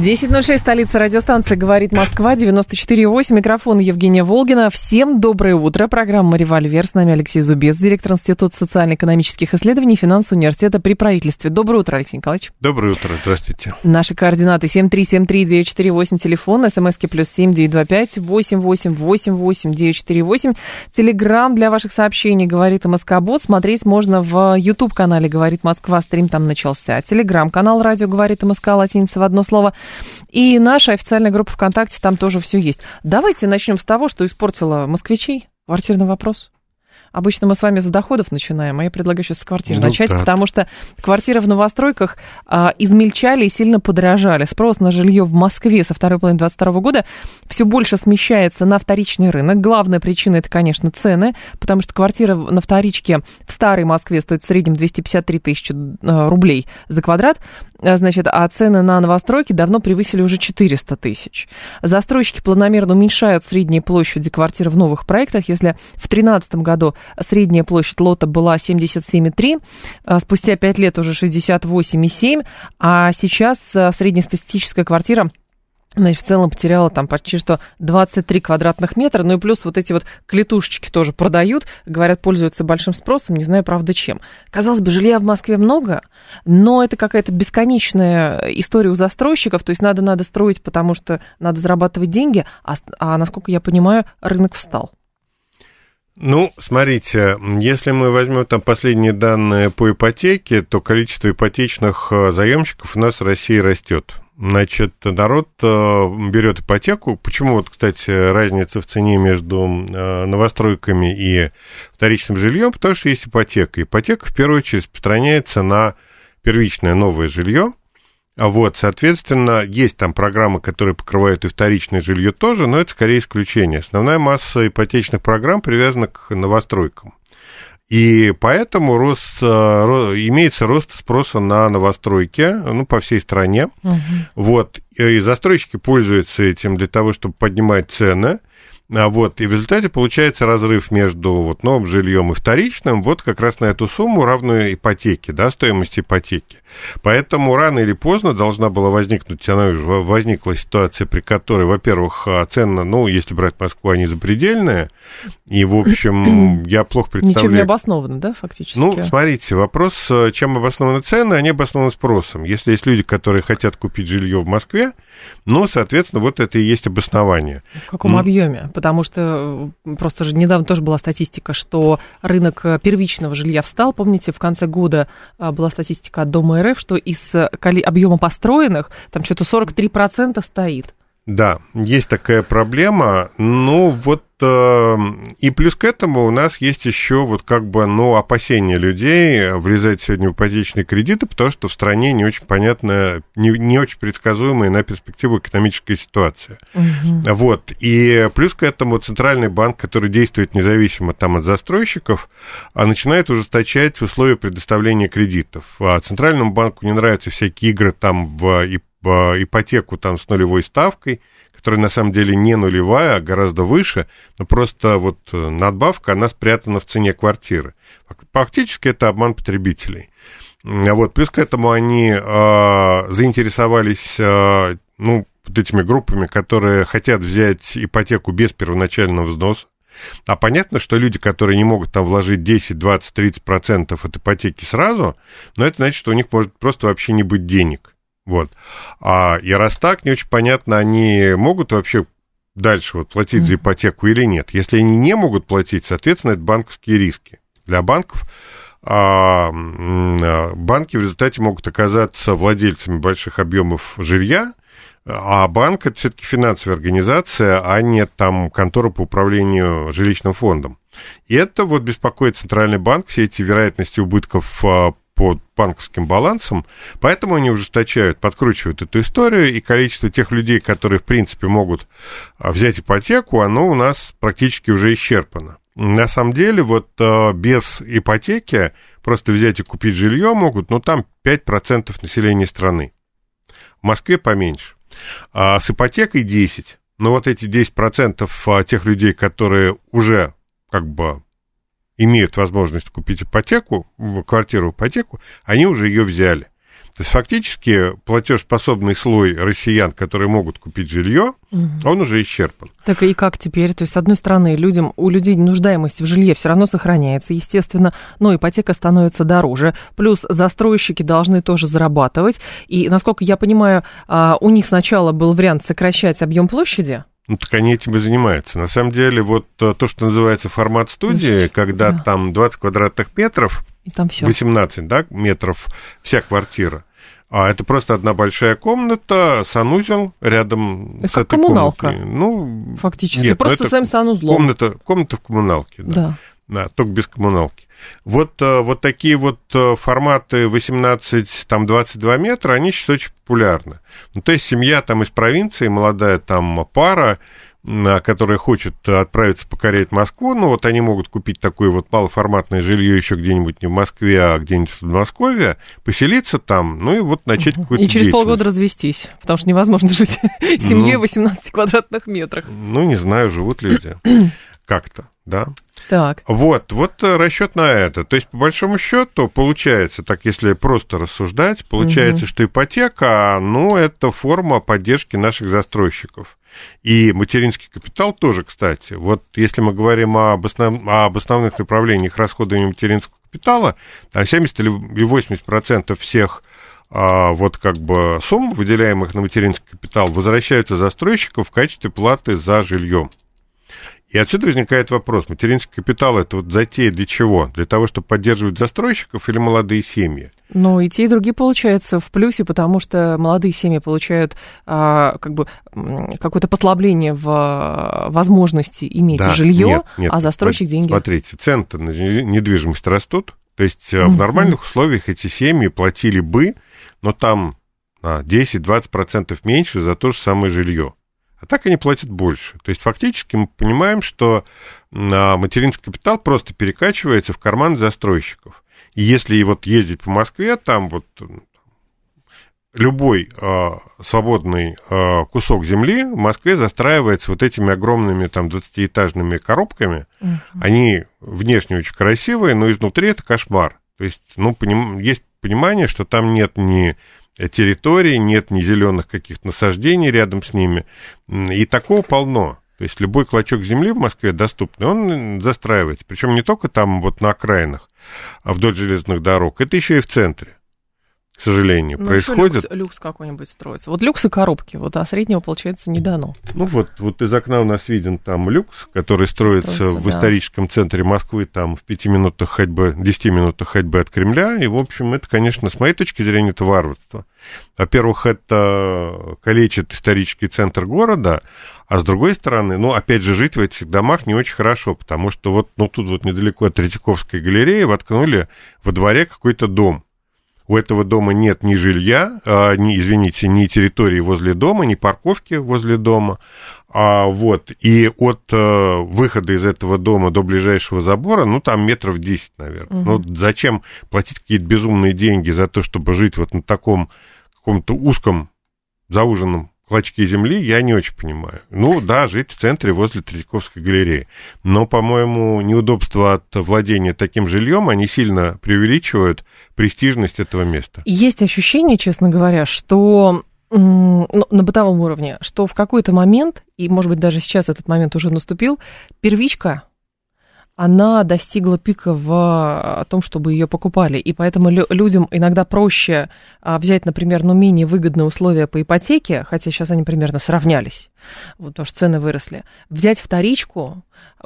10.06, столица радиостанции «Говорит Москва», 94.8, микрофон Евгения Волгина. Всем доброе утро. Программа «Револьвер». С нами Алексей Зубец, директор Института социально-экономических исследований финансового университета при правительстве. Доброе утро, Алексей Николаевич. Доброе утро, здравствуйте. Наши координаты 7373948, телефон, смски плюс 7925 888 948. Телеграмм для ваших сообщений «Говорит МСК-бот». Смотреть можно в YouTube-канале «Говорит Москва», стрим там начался. Телеграм-канал «Радио говорит МСК», латиница в одно слово – и наша официальная группа ВКонтакте, там тоже все есть. Давайте начнем с того, что испортила москвичей. Квартирный вопрос. Обычно мы с вами с доходов начинаем, а я предлагаю сейчас с квартир ну, начать, так. потому что квартиры в новостройках а, измельчали и сильно подорожали. Спрос на жилье в Москве со второй половины 2022 года все больше смещается на вторичный рынок. Главная причина это, конечно, цены, потому что квартира на вторичке в старой Москве стоит в среднем 253 тысячи а, рублей за квадрат, значит, а цены на новостройки давно превысили уже 400 тысяч. Застройщики планомерно уменьшают средние площади квартир в новых проектах. Если в 2013 году средняя площадь лота была 77,3, а спустя 5 лет уже 68,7, а сейчас а, среднестатистическая квартира Значит, в целом потеряла там почти что 23 квадратных метра, ну и плюс вот эти вот клетушечки тоже продают, говорят, пользуются большим спросом, не знаю, правда, чем. Казалось бы, жилья в Москве много, но это какая-то бесконечная история у застройщиков, то есть надо, надо строить, потому что надо зарабатывать деньги, а, а насколько я понимаю, рынок встал. Ну, смотрите, если мы возьмем там последние данные по ипотеке, то количество ипотечных э, заемщиков у нас в России растет. Значит, народ э, берет ипотеку. Почему, вот, кстати, разница в цене между э, новостройками и вторичным жильем? Потому что есть ипотека. Ипотека, в первую очередь, распространяется на первичное новое жилье, а вот, соответственно, есть там программы, которые покрывают и вторичное жилье тоже, но это скорее исключение. Основная масса ипотечных программ привязана к новостройкам. И поэтому рост, э, имеется рост спроса на новостройки ну, по всей стране. Угу. Вот. И застройщики пользуются этим для того, чтобы поднимать цены. А вот, и в результате получается разрыв между вот, новым жильем и вторичным, вот как раз на эту сумму, равную ипотеке, да, стоимости ипотеки. Поэтому рано или поздно должна была возникнуть, она возникла ситуация, при которой, во-первых, а, цены, ну, если брать Москву, они запредельные, и, в общем, я плохо представляю... Ничем не обоснованы, да, фактически? Ну, смотрите, вопрос, э, чем обоснованы цены, они обоснованы спросом. Если есть люди, которые хотят купить жилье в Москве, ну, соответственно, вот это и есть обоснование. В каком ну, объеме? Потому что э, просто же недавно тоже была статистика, что рынок э, первичного жилья встал. Помните, в конце года была статистика от Дома РФ, что из объема построенных там что-то 43% стоит. Да, есть такая проблема. Ну, вот э, и плюс к этому у нас есть еще вот как бы, ну, опасения людей влезать сегодня в ипотечные кредиты, потому что в стране не очень понятная, не, не очень предсказуемая на перспективу экономическая ситуация. Угу. Вот. И плюс к этому Центральный банк, который действует независимо там от застройщиков, а начинает ужесточать условия предоставления кредитов. А Центральному банку не нравятся всякие игры там в ипотеку там с нулевой ставкой, которая на самом деле не нулевая, а гораздо выше, но просто вот э, надбавка, она спрятана в цене квартиры. Фактически это обман потребителей. А вот, плюс к этому они э, заинтересовались, э, ну, вот этими группами, которые хотят взять ипотеку без первоначального взноса. А понятно, что люди, которые не могут там вложить 10, 20, 30 процентов от ипотеки сразу, но это значит, что у них может просто вообще не быть денег. Вот. А и раз так, не очень понятно, они могут вообще дальше вот платить за ипотеку или нет. Если они не могут платить, соответственно, это банковские риски. Для банков а, а банки в результате могут оказаться владельцами больших объемов жилья, а банк это все-таки финансовая организация, а не там контора по управлению жилищным фондом. И это вот беспокоит Центральный банк, все эти вероятности убытков а, по банковским балансам, поэтому они ужесточают, подкручивают эту историю, и количество тех людей, которые, в принципе, могут а, взять ипотеку, оно у нас практически уже исчерпано. На самом деле, вот а, без ипотеки просто взять и купить жилье могут, ну, там 5% населения страны. В Москве поменьше. А с ипотекой 10. Но вот эти 10% а, тех людей, которые уже как бы имеют возможность купить ипотеку, квартиру ипотеку, они уже ее взяли. То есть фактически платежеспособный слой россиян, которые могут купить жилье, угу. он уже исчерпан. Так и как теперь? То есть, с одной стороны, людям, у людей нуждаемость в жилье все равно сохраняется, естественно, но ипотека становится дороже. Плюс застройщики должны тоже зарабатывать. И, насколько я понимаю, а, у них сначала был вариант сокращать объем площади, ну, так они этим и занимаются. На самом деле, вот э, то, что называется формат студии, Пусть, когда да. там 20 квадратных метров, и там всё. 18 да, метров вся квартира, а это просто одна большая комната, санузел рядом это с как этой коммуналка. комнатой. Ну, фактически. Нет, просто своим санузлом. Комната, комната в коммуналке, да. да. Да, только без коммуналки. Вот, э, вот такие вот э, форматы 18, там, 22 метра, они сейчас очень популярны. Ну, то есть семья там из провинции, молодая там пара, которая хочет отправиться покорять Москву, ну вот они могут купить такое вот малоформатное жилье еще где-нибудь не в Москве, а где-нибудь в Подмосковье, поселиться там, ну и вот начать какую-то И через полгода развестись, потому что невозможно жить семьей ну, 18 квадратных метрах. Ну, не знаю, живут люди как-то, да. Так. Вот, вот расчет на это. То есть, по большому счету, получается, так если просто рассуждать, получается, угу. что ипотека, ну, это форма поддержки наших застройщиков. И материнский капитал тоже, кстати. Вот если мы говорим об, основ... об основных направлениях расходования материнского капитала, там 70 или 80% всех а, вот как бы сумм, выделяемых на материнский капитал, возвращаются застройщику в качестве платы за жилье. И отсюда возникает вопрос, материнский капитал это вот затея для чего? Для того, чтобы поддерживать застройщиков или молодые семьи? Ну, и те, и другие, получается, в плюсе, потому что молодые семьи получают а, как бы какое-то послабление в а, возможности иметь да, жилье, нет, нет, а застройщик вот, деньги. Смотрите, цены на недвижимость растут, то есть mm-hmm. в нормальных условиях эти семьи платили бы, но там а, 10-20% меньше за то же самое жилье. А так они платят больше. То есть фактически мы понимаем, что а, материнский капитал просто перекачивается в карман застройщиков. И если вот ездить по Москве, там вот любой э, свободный э, кусок земли в Москве застраивается вот этими огромными там 20-этажными коробками. Uh-huh. Они внешне очень красивые, но изнутри это кошмар. То есть, ну, поним... есть понимание, что там нет ни территории, нет ни зеленых каких-то насаждений рядом с ними. И такого полно. То есть любой клочок земли в Москве доступный, он застраивается. Причем не только там вот на окраинах, а вдоль железных дорог. Это еще и в центре к сожалению, ну, происходит. Люкс, люкс какой-нибудь строится. Вот люкс и коробки, вот, а среднего, получается, не дано. Ну вот, вот из окна у нас виден там люкс, который строится, строится в да. историческом центре Москвы, там в пяти минутах ходьбы, десяти минутах ходьбы от Кремля, и, в общем, это, конечно, с моей точки зрения, это варварство. Во-первых, это калечит исторический центр города, а с другой стороны, ну, опять же, жить в этих домах не очень хорошо, потому что вот, ну, тут вот недалеко от Третьяковской галереи воткнули во дворе какой-то дом – у этого дома нет ни жилья, а, ни, извините, ни территории возле дома, ни парковки возле дома. А, вот, и от а, выхода из этого дома до ближайшего забора, ну, там метров 10, наверное. Угу. Ну, зачем платить какие-то безумные деньги за то, чтобы жить вот на таком каком-то узком зауженном клочки земли, я не очень понимаю. Ну, да, жить в центре возле Третьяковской галереи. Но, по-моему, неудобства от владения таким жильем, они сильно преувеличивают престижность этого места. Есть ощущение, честно говоря, что ну, на бытовом уровне, что в какой-то момент, и, может быть, даже сейчас этот момент уже наступил, первичка она достигла пика в том, чтобы ее покупали. И поэтому людям иногда проще а, взять, например, ну, менее выгодные условия по ипотеке, хотя сейчас они примерно сравнялись, вот, потому что цены выросли, взять вторичку,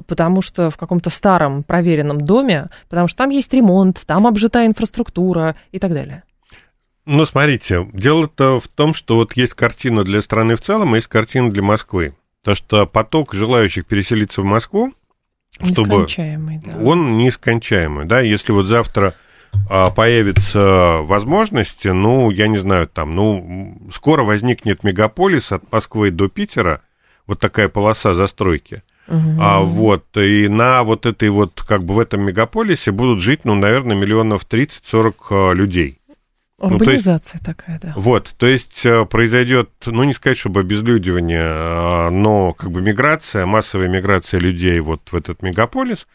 потому что в каком-то старом проверенном доме, потому что там есть ремонт, там обжитая инфраструктура и так далее. Ну, смотрите, дело-то в том, что вот есть картина для страны в целом, и есть картина для Москвы. То, что поток желающих переселиться в Москву, чтобы да. он нескончаемый, да, если вот завтра а, появится возможность, ну, я не знаю, там, ну, скоро возникнет мегаполис от Москвы до Питера, вот такая полоса застройки. Угу. А вот, и на вот этой вот, как бы в этом мегаполисе будут жить, ну, наверное, миллионов 30-40 а, людей. Урбанизация ну, есть, такая, да. Вот, то есть э, произойдет, ну не сказать, чтобы обезлюдивание, а, но как бы миграция, массовая миграция людей вот в этот мегаполис,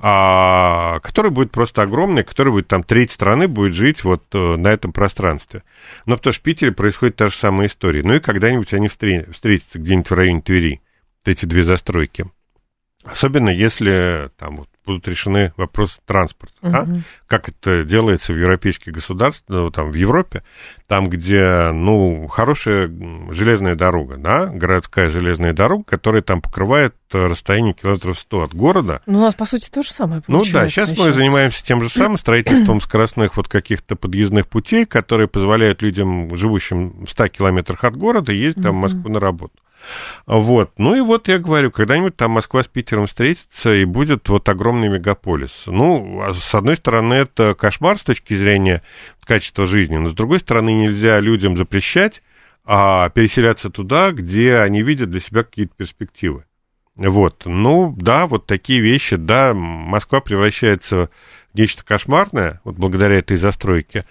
а, который будет просто огромный, который будет там треть страны будет жить вот э, на этом пространстве. Но потому что в Питере происходит та же самая история. Ну и когда-нибудь они встретятся где-нибудь в районе Твери, эти две застройки. Особенно если там вот будут решены вопросы транспорта. Угу. А? Как это делается в европейских государствах, ну, там, в Европе, там, где, ну, хорошая железная дорога, да, городская железная дорога, которая там покрывает расстояние километров 100 от города. Ну, у нас, по сути, то же самое получается. Ну да, сейчас, сейчас мы занимаемся тем же самым, строительством скоростных вот каких-то подъездных путей, которые позволяют людям, живущим в 100 километрах от города, ездить там в Москву на работу. Вот. Ну и вот я говорю, когда-нибудь там Москва с Питером встретится, и будет вот огромный мегаполис. Ну, а с одной стороны, это кошмар с точки зрения качества жизни, но с другой стороны, нельзя людям запрещать а переселяться туда, где они видят для себя какие-то перспективы. Вот, ну, да, вот такие вещи, да, Москва превращается в нечто кошмарное, вот благодаря этой застройке,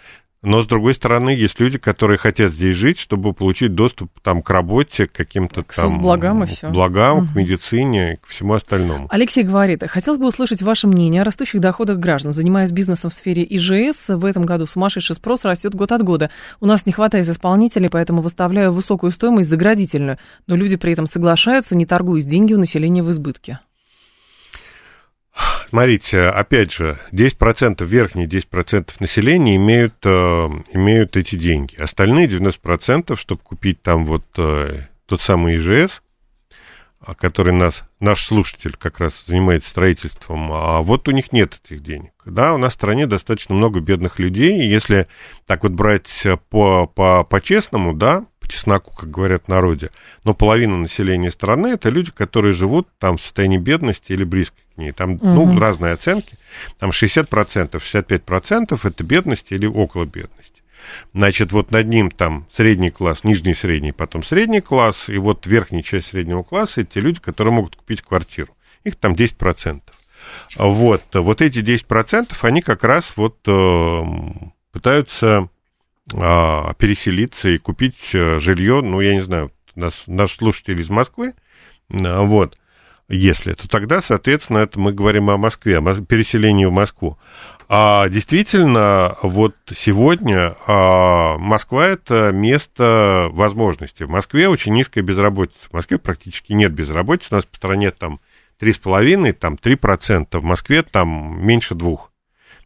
но, с другой стороны, есть люди, которые хотят здесь жить, чтобы получить доступ там, к работе, к каким-то к там... благам и все. Благам, угу. к медицине, к всему остальному. Алексей говорит, хотелось бы услышать ваше мнение о растущих доходах граждан. Занимаясь бизнесом в сфере ИЖС, в этом году сумасшедший спрос растет год от года. У нас не хватает исполнителей, поэтому выставляю высокую стоимость заградительную. Но люди при этом соглашаются, не торгуясь деньги у населения в избытке. Смотрите, опять же, 10%, верхние 10% населения имеют, э, имеют эти деньги. Остальные 90%, чтобы купить там вот э, тот самый ИЖС, который нас, наш слушатель как раз занимается строительством, а вот у них нет этих денег. Да, у нас в стране достаточно много бедных людей, и если так вот брать по, по, по-честному, да, по чесноку, как говорят в народе, но половина населения страны это люди, которые живут там в состоянии бедности или близко к ней. Там, угу. ну, разные оценки. Там 60%, 65% это бедность или около бедности. Значит, вот над ним там средний класс, нижний средний, потом средний класс, и вот верхняя часть среднего класса это те люди, которые могут купить квартиру. Их там 10%. Вот, вот эти 10%, они как раз вот э, пытаются а, переселиться и купить э, жилье, ну, я не знаю, нас, наш слушатель из Москвы, а, вот, если, то тогда, соответственно, это мы говорим о Москве, о переселении в Москву. А действительно, вот сегодня а, Москва это место возможностей. В Москве очень низкая безработица. В Москве практически нет безработицы. У нас по стране там 3,5, там 3%. В Москве там меньше двух.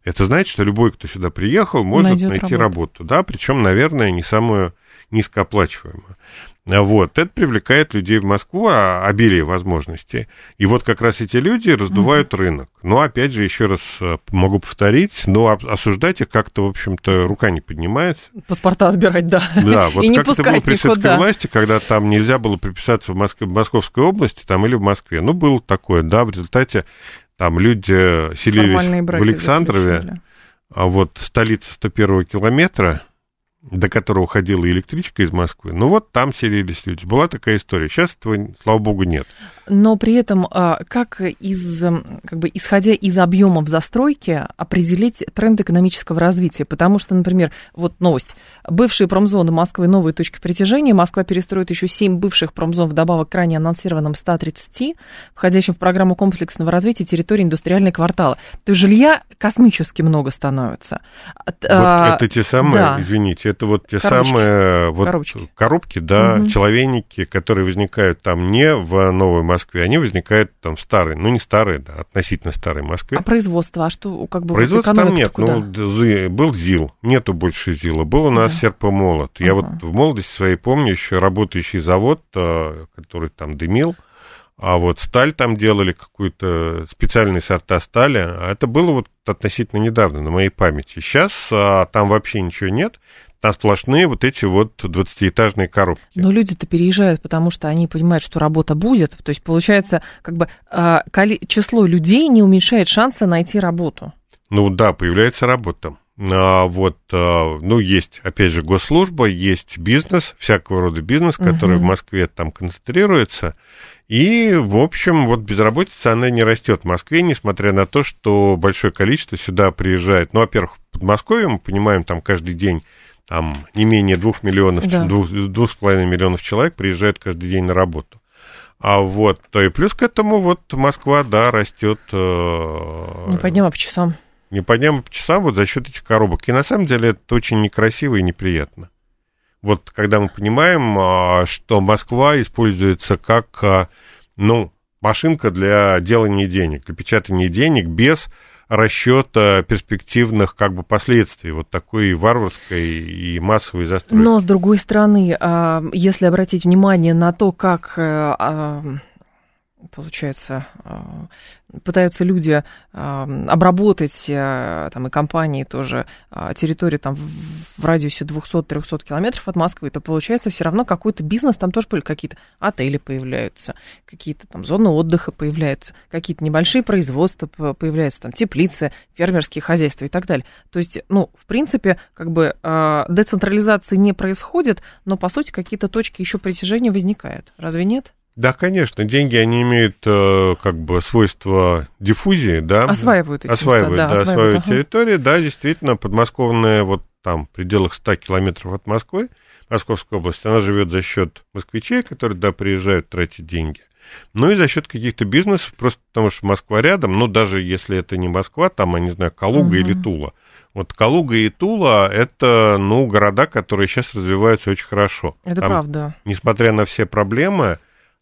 Это значит, что любой, кто сюда приехал, может Найдет найти работу. работу. Да, причем, наверное, не самую низкооплачиваемую. Вот, это привлекает людей в Москву, а обилие возможностей. И вот как раз эти люди раздувают угу. рынок. Но, опять же, еще раз э, могу повторить, но осуждать их как-то, в общем-то, рука не поднимается. Паспорта отбирать, да. Да, вот и как это было при советской власти, когда там нельзя было приписаться в, Москве, в Московской области там, или в Москве. Ну, было такое, да, в результате там люди селились в Александрове, а вот столица 101 километра, до которого ходила электричка из Москвы. Ну вот там селились люди. Была такая история. Сейчас этого, слава богу, нет. Но при этом, а, как, из, как бы, исходя из объемов застройки, определить тренд экономического развития? Потому что, например, вот новость. Бывшие промзоны Москвы новые точки притяжения. Москва перестроит еще 7 бывших промзон вдобавок к ранее анонсированным 130, входящим в программу комплексного развития территории индустриальные кварталы. То есть жилья космически много становится. Вот а, это те самые, да. извините, это вот те коробочки. самые вот коробочки. коробки, да, угу. человейники, которые возникают там не в Новой Москве, они возникают там в старой, ну не старой, да, относительно старой Москве. А производство, а что, как бы Производства там нет, куда? ну был ЗИЛ, нету больше ЗИЛа, был у нас да. серпомолот. Я угу. вот в молодости своей помню еще работающий завод, э, который там дымил, а вот сталь там делали, какую-то специальные сорта стали. А это было вот относительно недавно, на моей памяти. Сейчас а, там вообще ничего нет а сплошные вот эти вот 20-этажные коробки. Но люди-то переезжают, потому что они понимают, что работа будет. То есть, получается, как бы число людей не уменьшает шанса найти работу. Ну да, появляется работа. А, вот, а, ну, есть, опять же, госслужба, есть бизнес, всякого рода бизнес, который угу. в Москве там концентрируется. И, в общем, вот безработица, она не растет в Москве, несмотря на то, что большое количество сюда приезжает. Ну, во-первых, в Подмосковье, мы понимаем, там каждый день там не менее двух миллионов, да. двух, двух с половиной миллионов человек приезжают каждый день на работу. А вот, то и плюс к этому вот Москва, да, растет. Э, не по дням, а по часам. Не по дням, а по часам вот за счет этих коробок. И на самом деле это очень некрасиво и неприятно. Вот когда мы понимаем, а, что Москва используется как, а, ну, машинка для делания денег, для печатания денег без расчета перспективных как бы последствий вот такой варварской и массовой застройки. Но, с другой стороны, а, если обратить внимание на то, как э, получается, а, пытаются люди а, обработать, а, там, и компании тоже, территорию там в радиусе 200-300 километров от Москвы, то получается все равно какой-то бизнес, там тоже какие-то отели появляются, какие-то там зоны отдыха появляются, какие-то небольшие производства появляются, там теплицы, фермерские хозяйства и так далее. То есть, ну, в принципе, как бы децентрализации не происходит, но, по сути, какие-то точки еще притяжения возникают. Разве нет? Да, конечно, деньги, они имеют э, как бы свойство диффузии, да. Осваивают эти осваивают, места, да, да, осваивают ага. территории, да, действительно, подмосковная, вот там, в пределах 100 километров от Москвы, Московской области, она живет за счет москвичей, которые, да, приезжают тратить деньги. Ну и за счет каких-то бизнесов, просто потому что Москва рядом, ну даже если это не Москва, там, я не знаю, Калуга угу. или Тула. Вот Калуга и Тула – это, ну, города, которые сейчас развиваются очень хорошо. Это там, правда. Несмотря на все проблемы,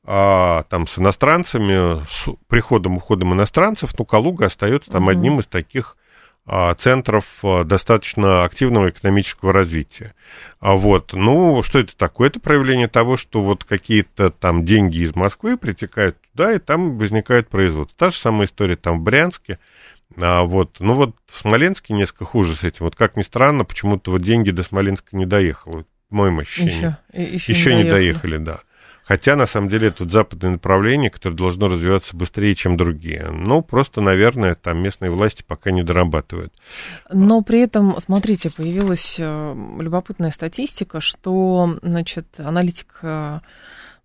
а, там с иностранцами, с приходом уходом иностранцев, ну, Калуга остается там угу. одним из таких а, центров а, достаточно активного экономического развития. А вот, ну, что это такое? Это проявление того, что вот какие-то там деньги из Москвы притекают туда, и там возникает производство. Та же самая история там в Брянске. А вот, ну вот в Смоленске несколько хуже с этим. Вот как ни странно, почему-то вот деньги до Смоленска не доехало. В моем ощущении. Еще, еще, еще не, не доехали, да. Хотя, на самом деле, тут западное направление, которое должно развиваться быстрее, чем другие. Ну, просто, наверное, там местные власти пока не дорабатывают. Но при этом, смотрите, появилась э, любопытная статистика, что, значит, аналитик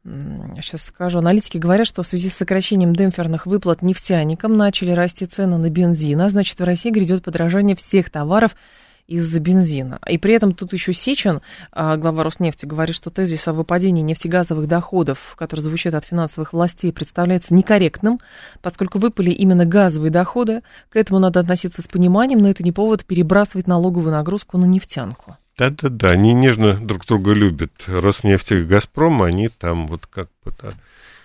Сейчас скажу. Аналитики говорят, что в связи с сокращением демпферных выплат нефтяникам начали расти цены на бензин, а значит, в России грядет подорожание всех товаров из-за бензина. И при этом тут еще Сечин, а, глава Роснефти, говорит, что тезис о выпадении нефтегазовых доходов, который звучит от финансовых властей, представляется некорректным, поскольку выпали именно газовые доходы. К этому надо относиться с пониманием, но это не повод перебрасывать налоговую нагрузку на нефтянку. Да-да-да, они нежно друг друга любят. Роснефть и Газпром, они там вот как бы... Да,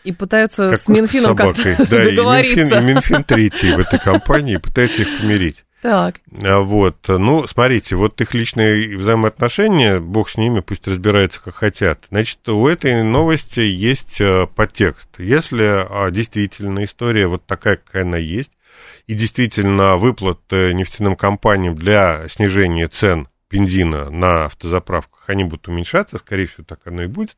и пытаются как с Минфином как-то да, договориться. И Минфин, и Минфин третий в этой компании пытается их помирить. Так. А вот, ну, смотрите, вот их личные взаимоотношения, бог с ними, пусть разбираются как хотят. Значит, у этой новости есть э, подтекст. Если а, действительно история вот такая, какая она есть, и действительно выплаты нефтяным компаниям для снижения цен бензина на автозаправках, они будут уменьшаться, скорее всего, так оно и будет,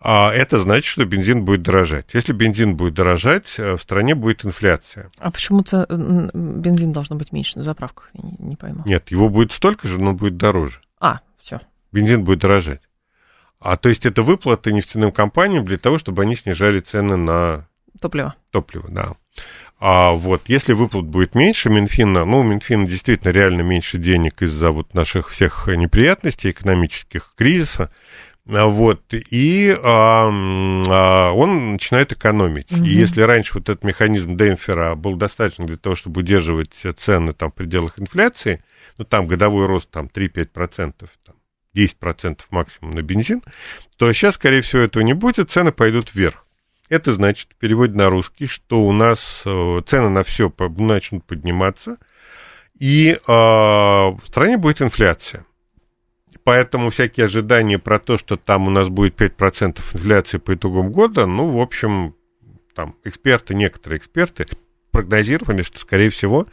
а это значит, что бензин будет дорожать. Если бензин будет дорожать, э, в стране будет инфляция. А почему-то бензин должно быть меньше на заправках, я не, пойму. Нет, его будет столько же, но будет дороже. А, все. Бензин будет дорожать. А то есть это выплаты нефтяным компаниям для того, чтобы они снижали цены на... Топливо. Топливо, да. А вот если выплат будет меньше Минфина, ну, у Минфина действительно реально меньше денег из-за вот наших всех неприятностей экономических, кризиса, вот, и а, а, он начинает экономить. Угу. И если раньше вот этот механизм демпфера был достаточно для того, чтобы удерживать цены там, в пределах инфляции, ну, там годовой рост там 3-5%, там, 10% максимум на бензин, то сейчас, скорее всего, этого не будет, цены пойдут вверх. Это значит, в переводе на русский, что у нас э, цены на все начнут подниматься, и э, в стране будет инфляция. Поэтому всякие ожидания про то, что там у нас будет 5% инфляции по итогам года, ну, в общем, там эксперты, некоторые эксперты прогнозировали, что, скорее всего,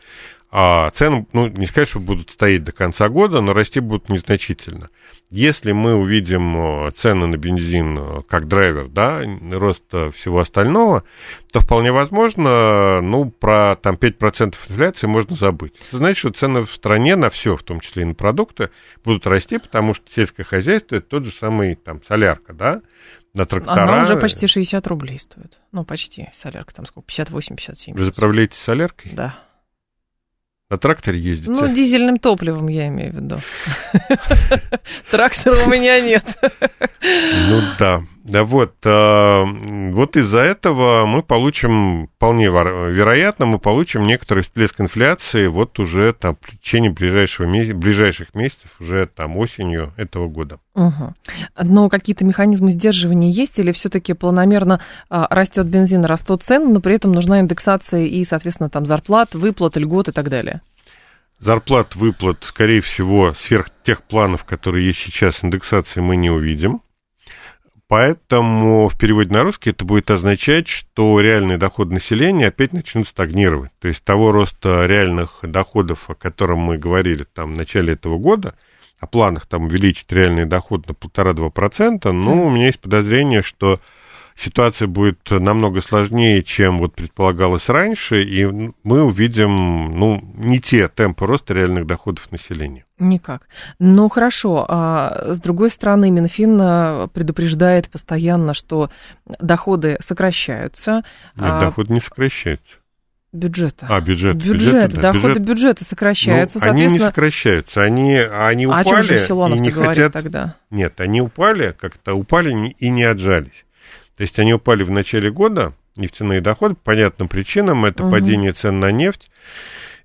А цены, ну, не сказать, что будут стоять до конца года, но расти будут незначительно. Если мы увидим э, цены на бензин э, как драйвер, да, рост э, всего остального, то вполне возможно, ну, про там 5% инфляции можно забыть. Это значит, что цены в стране на все, в том числе и на продукты, будут расти, потому что сельское хозяйство это тот же самый там солярка, да, на трактора. Она уже почти 60 рублей стоит. Ну, почти. Солярка там сколько? 58-57. Вы заправляете соляркой? Да. На тракторе ездите? Ну, дизельным топливом я имею в виду. Трактора у меня нет. Ну да. Да вот, э, вот из-за этого мы получим, вполне вероятно, мы получим некоторый всплеск инфляции вот уже там в течение ближайшего, ближайших месяцев, уже там осенью этого года. Угу. Но какие-то механизмы сдерживания есть или все-таки планомерно а, растет бензин, растут цены, но при этом нужна индексация и, соответственно, там зарплат, выплат, льгот и так далее? Зарплат, выплат, скорее всего, сверх тех планов, которые есть сейчас, индексации мы не увидим. Поэтому в переводе на русский это будет означать, что реальный доход населения опять начнут стагнировать. То есть того роста реальных доходов, о котором мы говорили там в начале этого года, о планах там увеличить реальный доход на полтора-два процента, ну, у меня есть подозрение, что ситуация будет намного сложнее, чем вот предполагалось раньше, и мы увидим, ну, не те темпы роста реальных доходов населения. Никак. Ну, хорошо. А с другой стороны, Минфин а, предупреждает постоянно, что доходы сокращаются. Нет, а... доходы не сокращаются бюджета. А, бюджет. Бюджет, бюджет да, доходы бюджет. бюджета сокращаются, ну, Они не сокращаются, они, они упали а о чем же и не хотят... тогда? Нет, они упали, как-то упали и не отжались. То есть они упали в начале года, нефтяные доходы, по понятным причинам. Это угу. падение цен на нефть,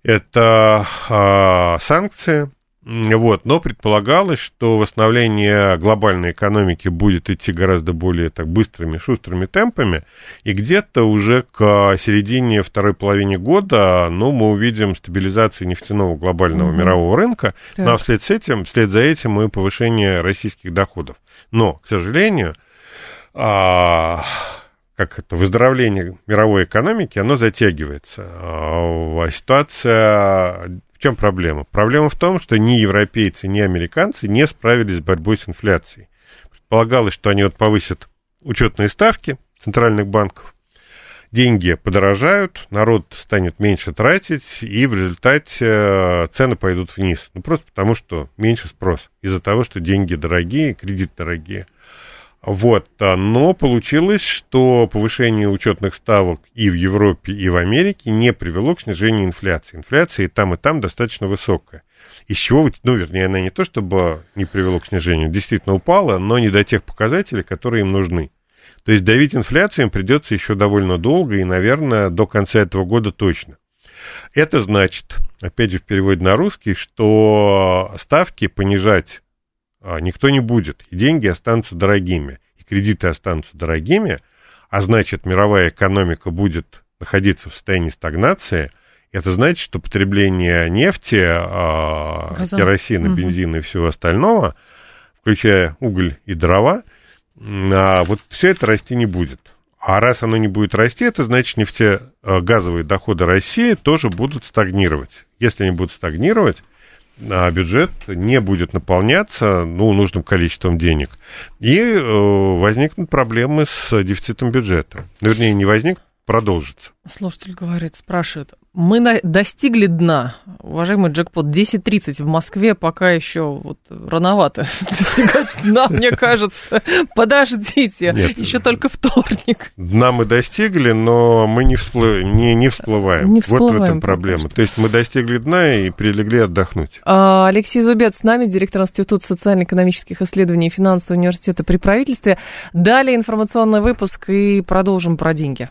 это а, санкции. Вот, но предполагалось, что восстановление глобальной экономики будет идти гораздо более так быстрыми, шустрыми темпами, и где-то уже к середине второй половины года, ну, мы увидим стабилизацию нефтяного глобального угу. мирового рынка, так. ну, а вслед, с этим, вслед за этим и повышение российских доходов. Но, к сожалению, как это, выздоровление мировой экономики, оно затягивается. А ситуация... В чем проблема? Проблема в том, что ни европейцы, ни американцы не справились с борьбой с инфляцией. Предполагалось, что они вот повысят учетные ставки центральных банков, деньги подорожают, народ станет меньше тратить, и в результате э, цены пойдут вниз. Ну, просто потому, что меньше спрос. Из-за того, что деньги дорогие, кредит дорогие. Вот, а, но получилось, что повышение учетных ставок и в Европе, и в Америке не привело к снижению инфляции. Инфляция и там, и там достаточно высокая. Из чего, ну, вернее, она не то чтобы не привело к снижению, действительно упала, но не до тех показателей, которые им нужны. То есть давить инфляцию им придется еще довольно долго и, наверное, до конца этого года точно. Это значит, опять же в переводе на русский, что ставки понижать никто не будет. И деньги останутся дорогими, и кредиты останутся дорогими, а значит, мировая экономика будет находиться в состоянии стагнации. Это значит, что потребление нефти, а, керосина, бензина и всего остального, включая уголь и дрова, а, вот все это расти не будет. А раз оно не будет расти, это значит, нефтегазовые доходы России тоже будут стагнировать. Если они будут стагнировать, а бюджет не будет наполняться ну, нужным количеством денег. И э, возникнут проблемы с дефицитом бюджета. Ну, вернее, не возникнут, продолжится. Слушатель говорит, спрашивает, мы на, достигли дна, уважаемый джекпот, 10.30 в Москве, пока еще вот рановато дна, мне кажется. Подождите, еще только вторник. Дна мы достигли, но мы не, всплы... не, не всплываем. Не всплываем. Вот в этом проблема. То есть мы достигли дна и прилегли отдохнуть. А, Алексей Зубец с нами, директор Института социально-экономических исследований и финансового университета при правительстве. Далее информационный выпуск и продолжим про деньги.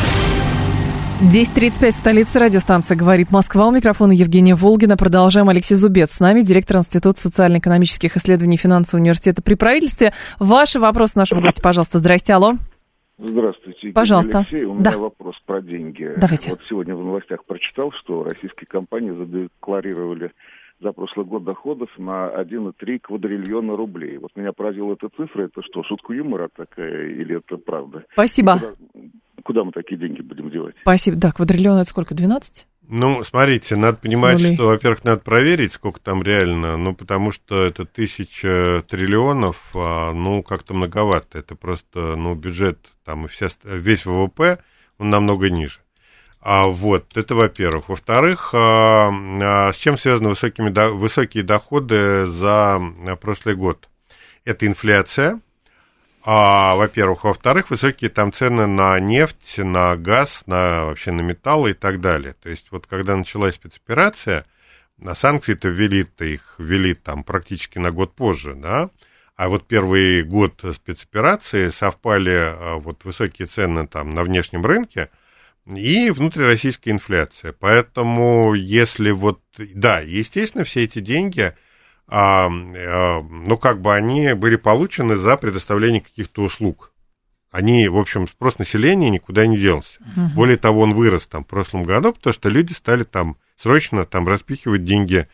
10.35, столица радиостанция «Говорит Москва». У микрофона Евгения Волгина. Продолжаем. Алексей Зубец с нами, директор Института социально-экономических исследований финансового университета при правительстве. Ваши вопросы нашему гостю, пожалуйста. Здрасте, алло. Здравствуйте, Пожалуйста. Алексей. У да. меня вопрос про деньги. Давайте. Вот сегодня в новостях прочитал, что российские компании задекларировали за прошлый год доходов на 1,3 квадриллиона рублей. Вот меня поразила эта цифра. Это что, шутка юмора такая или это правда? Спасибо. Куда, куда мы такие деньги будем девать? Спасибо. Да, квадриллион это сколько, 12? Ну, смотрите, надо понимать, Нулей. что, во-первых, надо проверить, сколько там реально, ну, потому что это тысяча триллионов, а, ну, как-то многовато. Это просто, ну, бюджет, там, и вся, весь ВВП, он намного ниже. А, вот, это во-первых. Во-вторых, а, а, с чем связаны высокими, до- высокие доходы за а, прошлый год? Это инфляция, а, во-первых. Во-вторых, высокие там цены на нефть, на газ, на вообще на металлы и так далее. То есть вот когда началась спецоперация, на санкции-то ввели-то их ввели там практически на год позже, да, а вот первый год спецоперации совпали а, вот высокие цены там на внешнем рынке и внутрироссийская инфляция. Поэтому если вот, да, естественно, все эти деньги, ну, как бы они были получены за предоставление каких-то услуг. Они, в общем, спрос населения никуда не делся. Более того, он вырос там в прошлом году, потому что люди стали там срочно там распихивать деньги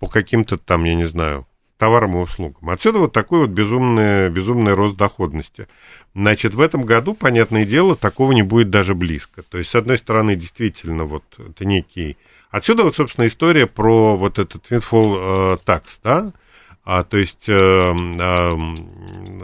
по каким-то там, я не знаю, товарам и услугам. Отсюда вот такой вот безумный, безумный рост доходности. Значит, в этом году, понятное дело, такого не будет даже близко. То есть, с одной стороны, действительно, вот это некий... Отсюда вот, собственно, история про вот этот windfall э, tax, да, а, то есть э, э,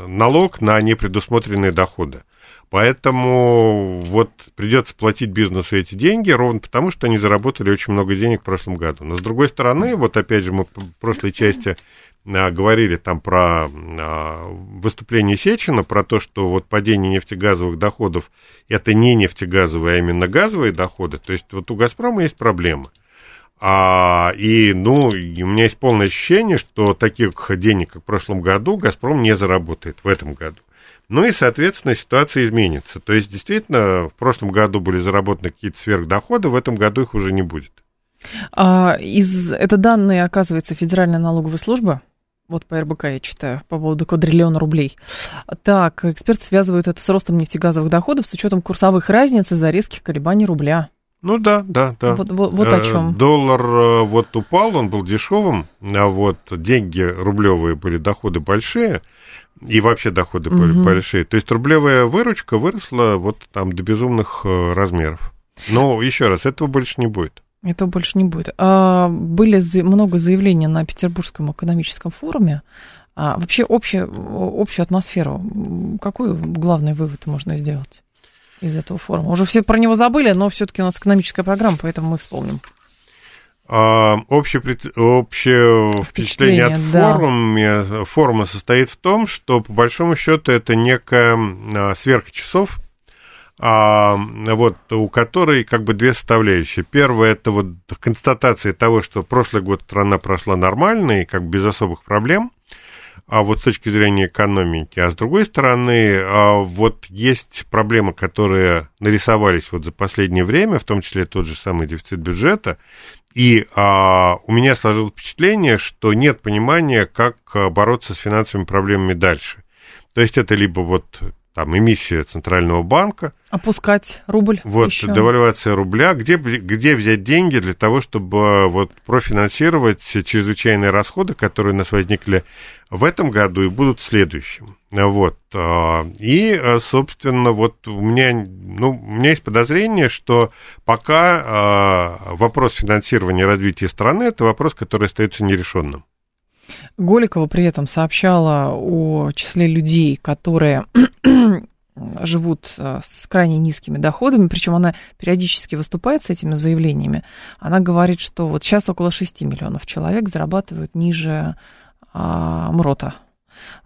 налог на непредусмотренные доходы. Поэтому вот придется платить бизнесу эти деньги ровно потому, что они заработали очень много денег в прошлом году. Но с другой стороны, вот опять же мы в прошлой части а, говорили там про а, выступление Сечина, про то, что вот падение нефтегазовых доходов это не нефтегазовые, а именно газовые доходы. То есть вот у «Газпрома» есть проблемы. А, и, ну, и у меня есть полное ощущение, что таких денег, как в прошлом году, «Газпром» не заработает в этом году. Ну и, соответственно, ситуация изменится. То есть, действительно, в прошлом году были заработаны какие-то сверхдоходы, в этом году их уже не будет. А, из, это данные, оказывается, Федеральной налоговой службы. Вот по РБК я читаю по поводу квадриллиона рублей. Так, эксперты связывают это с ростом нефтегазовых доходов с учетом курсовых разниц из-за резких колебаний рубля. Ну да, да, да. Вот, вот, вот о Э, чем. Доллар э, вот упал, он был дешевым, а вот деньги рублевые были, доходы большие, и вообще доходы Мгм. большие. То есть рублевая выручка выросла вот там до безумных э, размеров. Но еще раз, этого больше не будет. Этого больше не будет. А, были много заявлений на Петербургском экономическом форуме. А, вообще общая, общую атмосферу, какой главный вывод можно сделать из этого форума? Уже все про него забыли, но все-таки у нас экономическая программа, поэтому мы вспомним. А, общее, пред- общее впечатление от Впечатление, да. форума, форума состоит в том, что по большому счету это некая а, сверка часов, а, вот, у которой как бы две составляющие. Первая это вот констатация того, что прошлый год страна прошла нормально и как бы без особых проблем, а вот с точки зрения экономики. А с другой стороны, а, вот есть проблемы, которые нарисовались вот за последнее время, в том числе тот же самый дефицит бюджета, и а, у меня сложилось впечатление, что нет понимания, как а, бороться с финансовыми проблемами дальше. То есть это либо вот там эмиссия Центрального банка, Опускать рубль вот еще. девальвация рубля, где, где взять деньги для того, чтобы вот профинансировать чрезвычайные расходы, которые у нас возникли в этом году и будут в следующем. Вот. а, И, а, собственно, вот у меня, ну, у меня есть подозрение, что пока а, вопрос финансирования развития страны это вопрос, который остается нерешенным. Голикова при этом сообщала о числе людей, которые живут э, с крайне низкими доходами, причем она периодически выступает с этими заявлениями. Она говорит, что вот сейчас около 6 миллионов человек зарабатывают ниже а, МРОТа.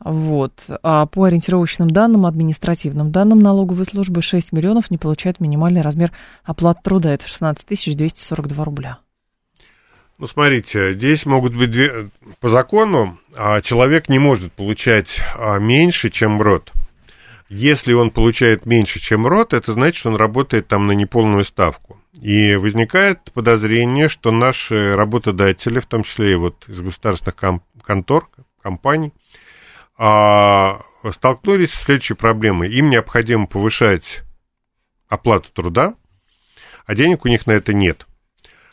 Вот. А по ориентировочным данным, административным данным налоговой службы 6 миллионов не получают минимальный размер оплаты труда. Это 16 242 рубля. Ну, смотрите, здесь могут быть две... по закону а, человек не может получать а, меньше, чем МРОТ. Если он получает меньше, чем МРОТ, это значит, что он работает там на неполную ставку. И возникает подозрение, что наши работодатели, в том числе и вот из государственных ком- контор, компаний, столкнулись с следующей проблемой. Им необходимо повышать оплату труда, а денег у них на это нет.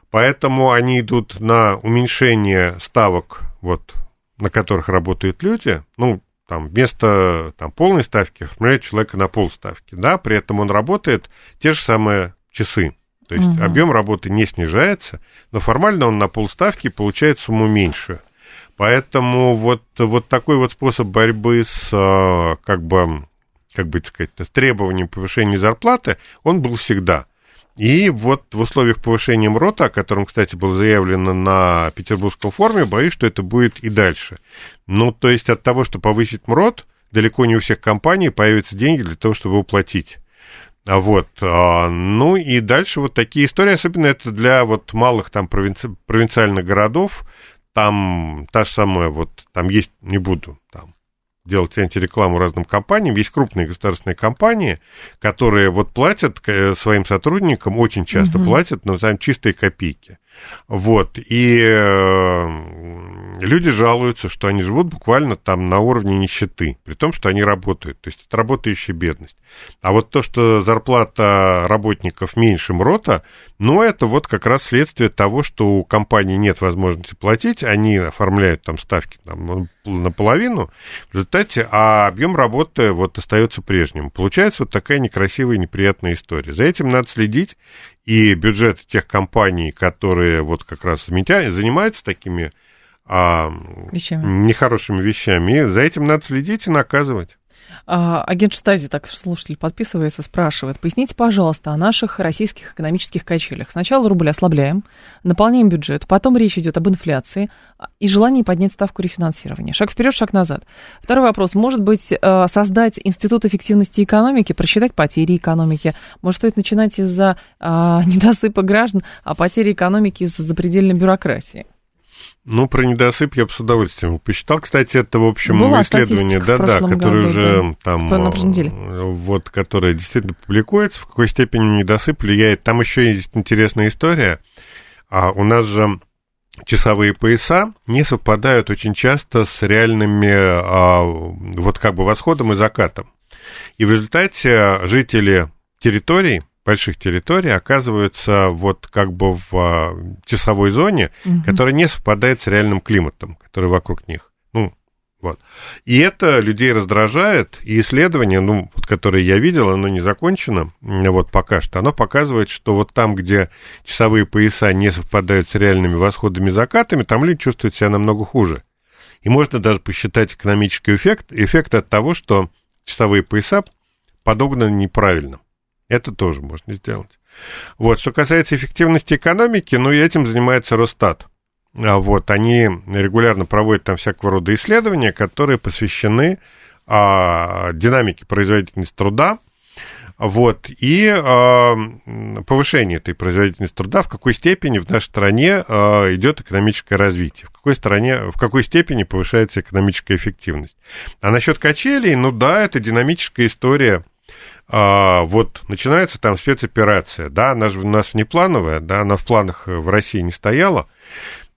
Поэтому они идут на уменьшение ставок, вот, на которых работают люди. Ну, там, вместо там, полной ставки оформляют человека на полставки. Да, при этом он работает те же самые часы. То есть угу. объем работы не снижается, но формально он на полставки получает сумму меньше. Поэтому вот, вот такой вот способ борьбы с, а, как бы, как бы сказать, с требованием повышения зарплаты, он был всегда. И вот в условиях повышения МРОТа, о котором, кстати, было заявлено на Петербургском форуме, боюсь, что это будет и дальше. Ну, то есть от того, что повысить МРОТ, далеко не у всех компаний появятся деньги для того, чтобы уплатить. А вот, а, ну и дальше вот такие истории, особенно это для вот малых там провинци... провинциальных городов, там та же самая вот, там есть, не буду там делать антирекламу разным компаниям. Есть крупные государственные компании, которые вот платят э, своим сотрудникам, очень часто угу. платят, но там чистые копейки. Вот, и э, люди жалуются, что они живут буквально там на уровне нищеты, при том, что они работают, то есть это работающая бедность. А вот то, что зарплата работников меньше МРОТа, ну, это вот как раз следствие того, что у компании нет возможности платить, они оформляют там ставки там, наполовину, в результате, а объем работы вот остается прежним. Получается вот такая некрасивая и неприятная история. За этим надо следить, и бюджет тех компаний, которые вот как раз занимаются такими а, вещами. нехорошими вещами, за этим надо следить и наказывать. А, агент Штази, так слушатель подписывается, спрашивает, поясните, пожалуйста, о наших российских экономических качелях. Сначала рубль ослабляем, наполняем бюджет, потом речь идет об инфляции и желании поднять ставку рефинансирования. Шаг вперед, шаг назад. Второй вопрос. Может быть, э, создать институт эффективности экономики, просчитать потери экономики? Может, стоит начинать из-за а, недосыпа граждан, а потери экономики из-за запредельной бюрократии? Ну, про недосып я бы с удовольствием посчитал. Кстати, это, в общем, Была исследование, да-да, которое уже да. там... Вот, которое действительно публикуется, в какой степени недосып влияет. Там еще есть интересная история. А у нас же часовые пояса не совпадают очень часто с реальными а, вот как бы восходом и закатом. И в результате жители территорий больших территорий оказываются вот как бы в часовой зоне, угу. которая не совпадает с реальным климатом, который вокруг них. Ну, вот. И это людей раздражает, и исследование, ну, вот, которое я видел, оно не закончено, вот пока что, оно показывает, что вот там, где часовые пояса не совпадают с реальными восходами и закатами, там люди чувствуют себя намного хуже. И можно даже посчитать экономический эффект, эффект от того, что часовые пояса подогнаны неправильно. Это тоже можно сделать. Вот, что касается эффективности экономики, ну и этим занимается Росстат. А вот, они регулярно проводят там всякого рода исследования, которые посвящены а, динамике производительности труда, вот, и а, повышение этой производительности труда, в какой степени в нашей стране а, идет экономическое развитие, в какой, стране, в какой степени повышается экономическая эффективность. А насчет качелей, ну да, это динамическая история а, вот начинается там спецоперация, да, она же у нас внеплановая, да, она в планах в России не стояла,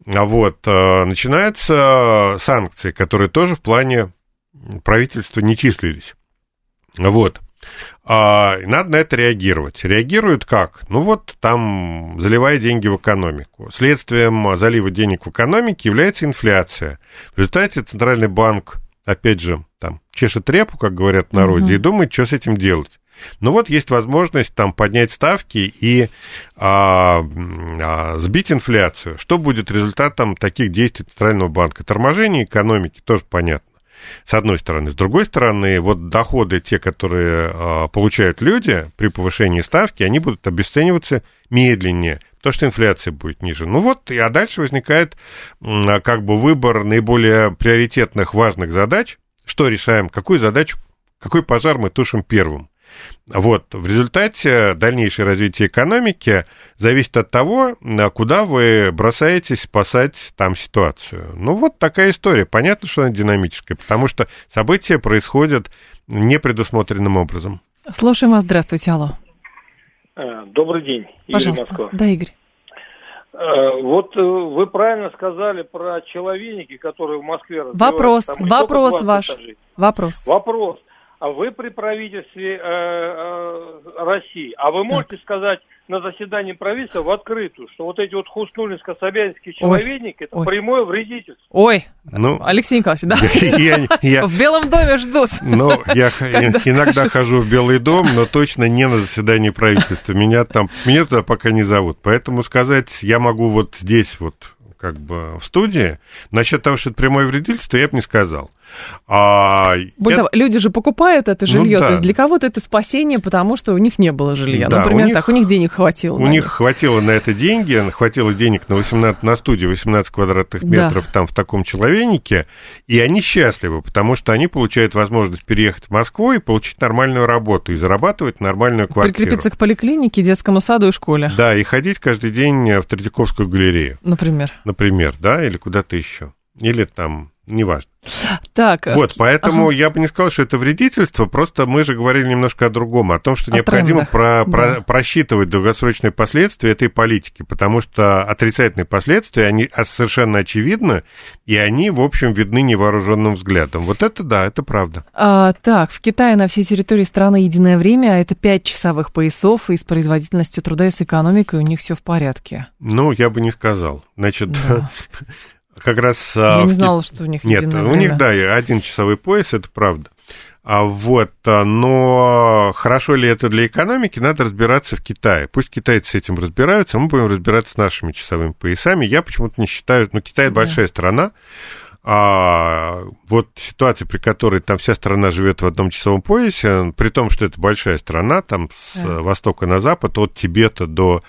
а вот а, начинаются санкции, которые тоже в плане правительства не числились, вот. А, надо на это реагировать. Реагируют как? Ну вот там заливая деньги в экономику. Следствием залива денег в экономике является инфляция. В результате Центральный банк, опять же, там чешет репу, как говорят в народе, угу. и думает, что с этим делать. Ну вот есть возможность там поднять ставки и а, а, сбить инфляцию. Что будет результатом таких действий Центрального банка? Торможение экономики, тоже понятно. С одной стороны. С другой стороны, вот доходы, те, которые а, получают люди при повышении ставки, они будут обесцениваться медленнее, потому что инфляция будет ниже. Ну вот, а дальше возникает как бы выбор наиболее приоритетных важных задач. Что решаем? Какую задачу, какой пожар мы тушим первым? Вот, в результате дальнейшее развитие экономики зависит от того, куда вы бросаетесь спасать там ситуацию. Ну, вот такая история. Понятно, что она динамическая, потому что события происходят непредусмотренным образом. Слушаем вас. Здравствуйте, алло. Э, добрый день, Пожалуйста. Игорь Москва. Да, Игорь. Э, вот э, вы правильно сказали про человеники, которые в Москве Вопрос, вопрос ваш. Этажей. Вопрос. Вопрос. А вы при правительстве э, э, России, а вы можете так. сказать на заседании правительства в открытую, что вот эти вот хуснулинско-собянинские человечники это ой. прямое вредительство. Ой, ну, Алексей Николаевич, да? Я, я, в Белом доме ждут. Ну, я иногда хожу в Белый дом, но точно не на заседании правительства. Меня там, меня туда пока не зовут. Поэтому сказать, я могу вот здесь вот как бы в студии. Насчет того, что это прямое вредительство, я бы не сказал. А, Более того, люди же покупают это жилье, ну, да. то есть для кого-то это спасение, потому что у них не было жилья. Да, Например, у них, так, у них денег хватило. У них хватило на это деньги, хватило денег на, 18, на студию 18 квадратных метров да. там в таком человенике, и они счастливы, потому что они получают возможность переехать в Москву и получить нормальную работу, и зарабатывать нормальную квартиру. Прикрепиться к поликлинике, детскому саду и школе. Да, и ходить каждый день в Третьяковскую галерею. Например. Например, да, или куда-то еще. Или там неважно. Так. Вот, поэтому ага. я бы не сказал, что это вредительство, просто мы же говорили немножко о другом, о том, что о необходимо про, да. про, просчитывать долгосрочные последствия этой политики, потому что отрицательные последствия, они совершенно очевидны, и они, в общем, видны невооруженным взглядом. Вот это да, это правда. А, так, в Китае на всей территории страны единое время, а это 5 часовых поясов, и с производительностью труда и с экономикой у них все в порядке. Ну, я бы не сказал. Значит, да. как раз... Я а, не знала, что у них Нет, у время. них, да, один часовой пояс, это правда. А вот, а, но хорошо ли это для экономики, надо разбираться в Китае. Пусть китайцы с этим разбираются, а мы будем разбираться с нашими часовыми поясами. Я почему-то не считаю, ну, Китай да. большая страна, а вот ситуация, при которой там вся страна живет в одном часовом поясе, при том, что это большая страна, там с да. востока на запад, от Тибета до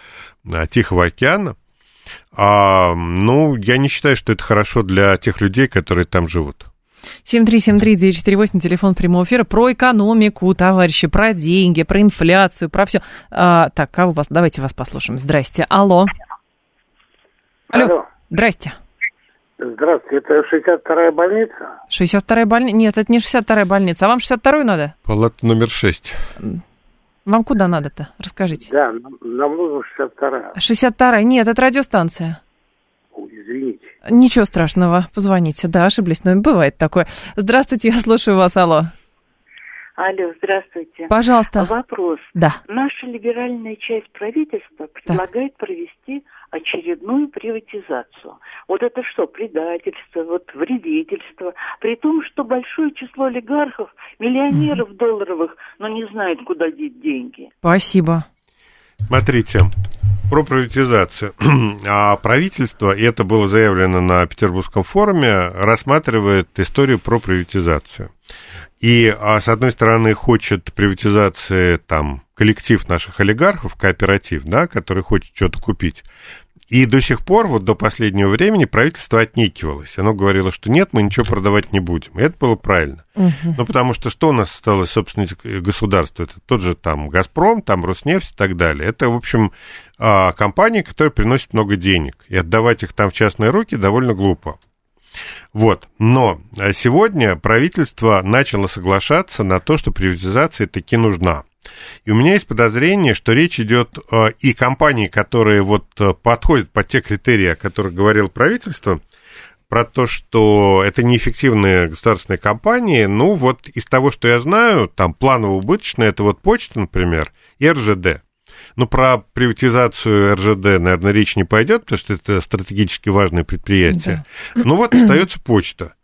а, Тихого океана, а, ну, я не считаю, что это хорошо для тех людей, которые там живут. 7373948, телефон прямого эфира. Про экономику, товарищи, про деньги, про инфляцию, про все. А, так, кого вас? Давайте вас послушаем. Здрасте. Алло. Алло. Алло. Здрасте. Здравствуйте, это 62-я больница? 62-я больница? Нет, это не 62-я больница. А вам 62-ю надо? Палата номер 6. Вам куда надо-то? Расскажите. Да, нам, нам нужно 62-я. 62-я? Нет, это радиостанция. Ой, извините. Ничего страшного, позвоните. Да, ошиблись, но бывает такое. Здравствуйте, я слушаю вас, алло. Алло, здравствуйте. Пожалуйста. Вопрос. Да. Наша либеральная часть правительства предлагает так. провести очередную приватизацию. Вот это что, предательство, вот вредительство. При том, что большое число олигархов, миллионеров mm долларовых, но не знают, куда деть деньги. Спасибо. Смотрите, про приватизацию. А правительство, и это было заявлено на Петербургском форуме, рассматривает историю про приватизацию. И, а, с одной стороны, хочет приватизации там коллектив наших олигархов, кооператив, да, который хочет что-то купить. И до сих пор, вот до последнего времени, правительство отнекивалось. Оно говорило, что нет, мы ничего продавать не будем. И это было правильно. Угу. Ну, потому что что у нас осталось, собственно, государство? Это тот же там «Газпром», там «Роснефть» и так далее. Это, в общем, а, компании, которые приносят много денег. И отдавать их там в частные руки довольно глупо. Вот. Но а, сегодня правительство начало соглашаться на то, что приватизация таки нужна. И у меня есть подозрение, что речь идет э, и компании, которые вот э, подходят под те критерии, о которых говорил правительство, про то, что это неэффективные государственные компании. Ну, вот из того, что я знаю, там планово-убыточные, это вот почта, например, и РЖД. Ну, про приватизацию РЖД, наверное, речь не пойдет, потому что это стратегически важное предприятие. Да. Ну, вот остается почта.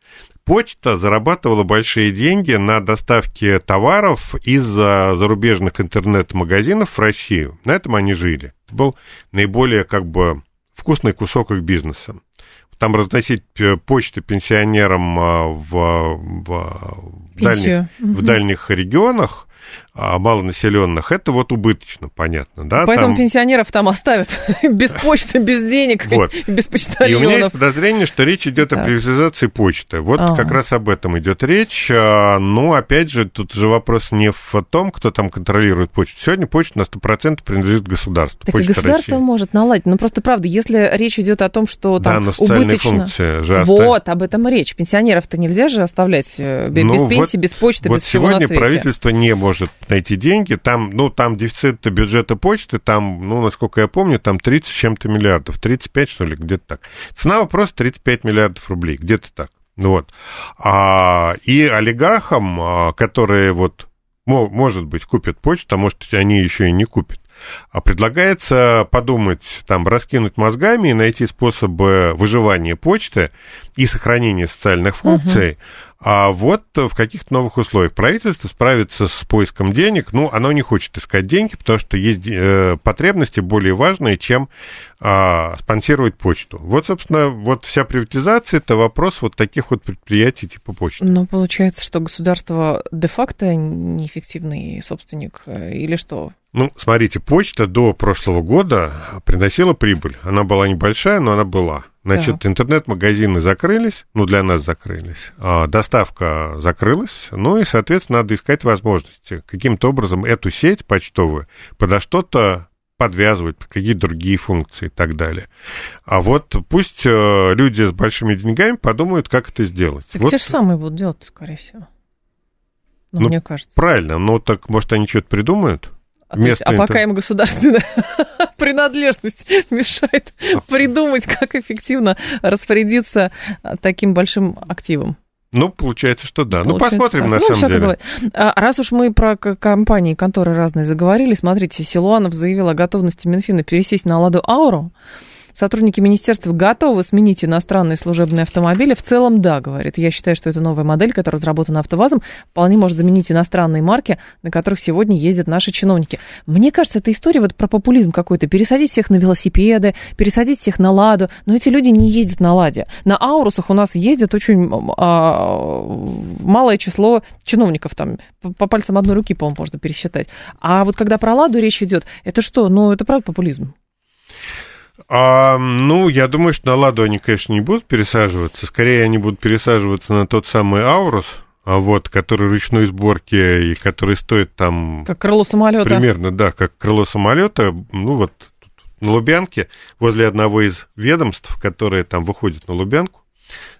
Почта зарабатывала большие деньги на доставке товаров из зарубежных интернет-магазинов в Россию. На этом они жили. Это был наиболее как бы вкусный кусок их бизнеса. Там разносить э, почты пенсионерам а, в, в, дальних, в дальних регионах а, малонаселенных, это вот убыточно, понятно, да? Поэтому там... пенсионеров там оставят без почты, без денег, вот. без почтальонов. И у меня есть подозрение, что речь идет так. о приватизации почты. Вот ага. как раз об этом идет речь. А, ну, опять же, тут же вопрос не в том, кто там контролирует почту. Сегодня почта на 100% принадлежит государству. Так почта и государство России. может наладить. Но просто правда, если речь идет о том, что там да, убыточные социальные функции же. Вот, об этом речь. Пенсионеров-то нельзя же оставлять э, без, ну, без пенсии, вот, без почты, вот без всего сегодня правительство не может найти деньги. Там, ну, там дефицит бюджета почты, там, ну, насколько я помню, там 30 с чем-то миллиардов. 35, что ли, где-то так. Цена вопроса 35 миллиардов рублей, где-то так. Вот. А, и олигархам, а, которые вот, может быть, купят почту, а может, они еще и не купят. А предлагается подумать, там, раскинуть мозгами и найти способы выживания почты и сохранения социальных функций. Угу а вот в каких-то новых условиях правительство справится с поиском денег. Ну, оно не хочет искать деньги, потому что есть э, потребности более важные, чем э, спонсировать почту. Вот, собственно, вот вся приватизация – это вопрос вот таких вот предприятий типа почты. Но получается, что государство де-факто неэффективный собственник э, или что? Ну, смотрите, почта до прошлого года приносила прибыль. Она была небольшая, но она была. Значит, так. интернет-магазины закрылись, ну, для нас закрылись, а доставка закрылась, ну, и, соответственно, надо искать возможности каким-то образом эту сеть почтовую подо что-то подвязывать, под какие-то другие функции и так далее. А вот пусть э, люди с большими деньгами подумают, как это сделать. Так вот. те же самые будут делать, скорее всего. Ну, ну, мне кажется. Правильно, но так, может, они что-то придумают? А, есть, а пока им государственная принадлежность мешает а. придумать, как эффективно распорядиться таким большим активом. Ну, получается, что да. Ну, получается, ну, посмотрим, так. на ну, самом деле. Бывает. А, раз уж мы про компании, конторы разные заговорили, смотрите, Силуанов заявил о готовности Минфина пересесть на Ладу Ауру. Сотрудники министерства готовы сменить иностранные служебные автомобили? В целом, да, говорит. Я считаю, что это новая модель, которая разработана АвтоВАЗом, вполне может заменить иностранные марки, на которых сегодня ездят наши чиновники. Мне кажется, эта история вот про популизм какой-то. Пересадить всех на велосипеды, пересадить всех на Ладу. Но эти люди не ездят на Ладе. На Аурусах у нас ездят очень а, малое число чиновников. Там по пальцам одной руки, по-моему, можно пересчитать. А вот когда про Ладу речь идет, это что? Ну, это правда популизм. А, ну, я думаю, что на Ладу они, конечно, не будут пересаживаться. Скорее, они будут пересаживаться на тот самый Аурус, а вот, который ручной сборки и который стоит там... Как крыло самолета. Примерно, да, как крыло самолета. Ну, вот на Лубянке, возле одного из ведомств, которые там выходят на Лубянку,